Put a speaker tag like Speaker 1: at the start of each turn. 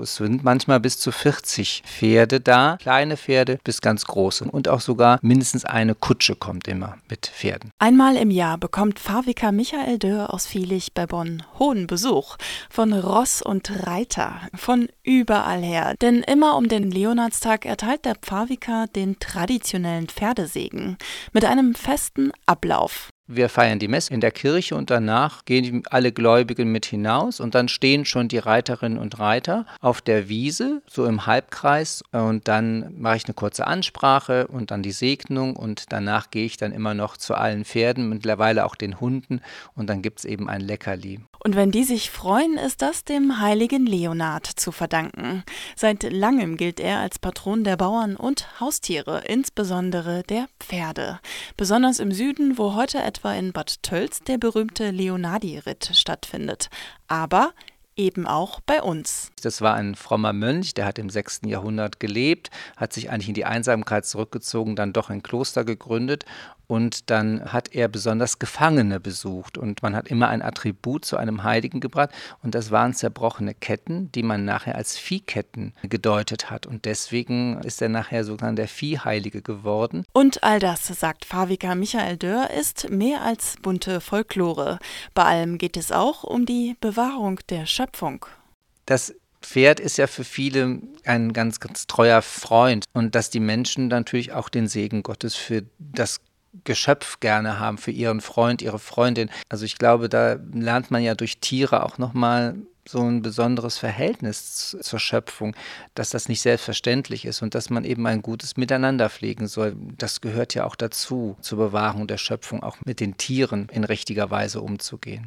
Speaker 1: Es sind manchmal bis zu 40 Pferde da, kleine Pferde bis ganz große. Und auch sogar mindestens eine Kutsche kommt immer mit Pferden.
Speaker 2: Einmal im Jahr bekommt Pfarrvikar Michael Dörr aus Vielich bei Bonn hohen Besuch von Ross und Reiter, von überall her. Denn immer um den Leonardstag erteilt der Pfarrvikar den traditionellen Pferdesegen mit einem festen Ablauf.
Speaker 1: Wir feiern die Messe in der Kirche und danach gehen alle Gläubigen mit hinaus und dann stehen schon die Reiterinnen und Reiter auf der Wiese, so im Halbkreis und dann mache ich eine kurze Ansprache und dann die Segnung und danach gehe ich dann immer noch zu allen Pferden, mittlerweile auch den Hunden und dann gibt es eben ein Leckerli.
Speaker 2: Und wenn die sich freuen, ist das dem heiligen Leonard zu verdanken. Seit langem gilt er als Patron der Bauern und Haustiere, insbesondere der Pferde. Besonders im Süden, wo heute etwa in Bad Tölz der berühmte Leonardi-Ritt stattfindet. Aber eben auch bei uns.
Speaker 1: Das war ein frommer Mönch, der hat im 6. Jahrhundert gelebt, hat sich eigentlich in die Einsamkeit zurückgezogen, dann doch ein Kloster gegründet und dann hat er besonders Gefangene besucht und man hat immer ein Attribut zu einem Heiligen gebracht und das waren zerbrochene Ketten, die man nachher als Viehketten gedeutet hat und deswegen ist er nachher sogar der Viehheilige geworden.
Speaker 2: Und all das, sagt Pfarrvikar Michael Dörr, ist mehr als bunte Folklore. Bei allem geht es auch um die Bewahrung der Schöpfung.
Speaker 1: Das Pferd ist ja für viele ein ganz, ganz treuer Freund und dass die Menschen natürlich auch den Segen Gottes für das Geschöpf gerne haben für ihren Freund, ihre Freundin. Also ich glaube, da lernt man ja durch Tiere auch nochmal so ein besonderes Verhältnis zur Schöpfung, dass das nicht selbstverständlich ist und dass man eben ein gutes Miteinander pflegen soll. Das gehört ja auch dazu, zur Bewahrung der Schöpfung, auch mit den Tieren in richtiger Weise umzugehen.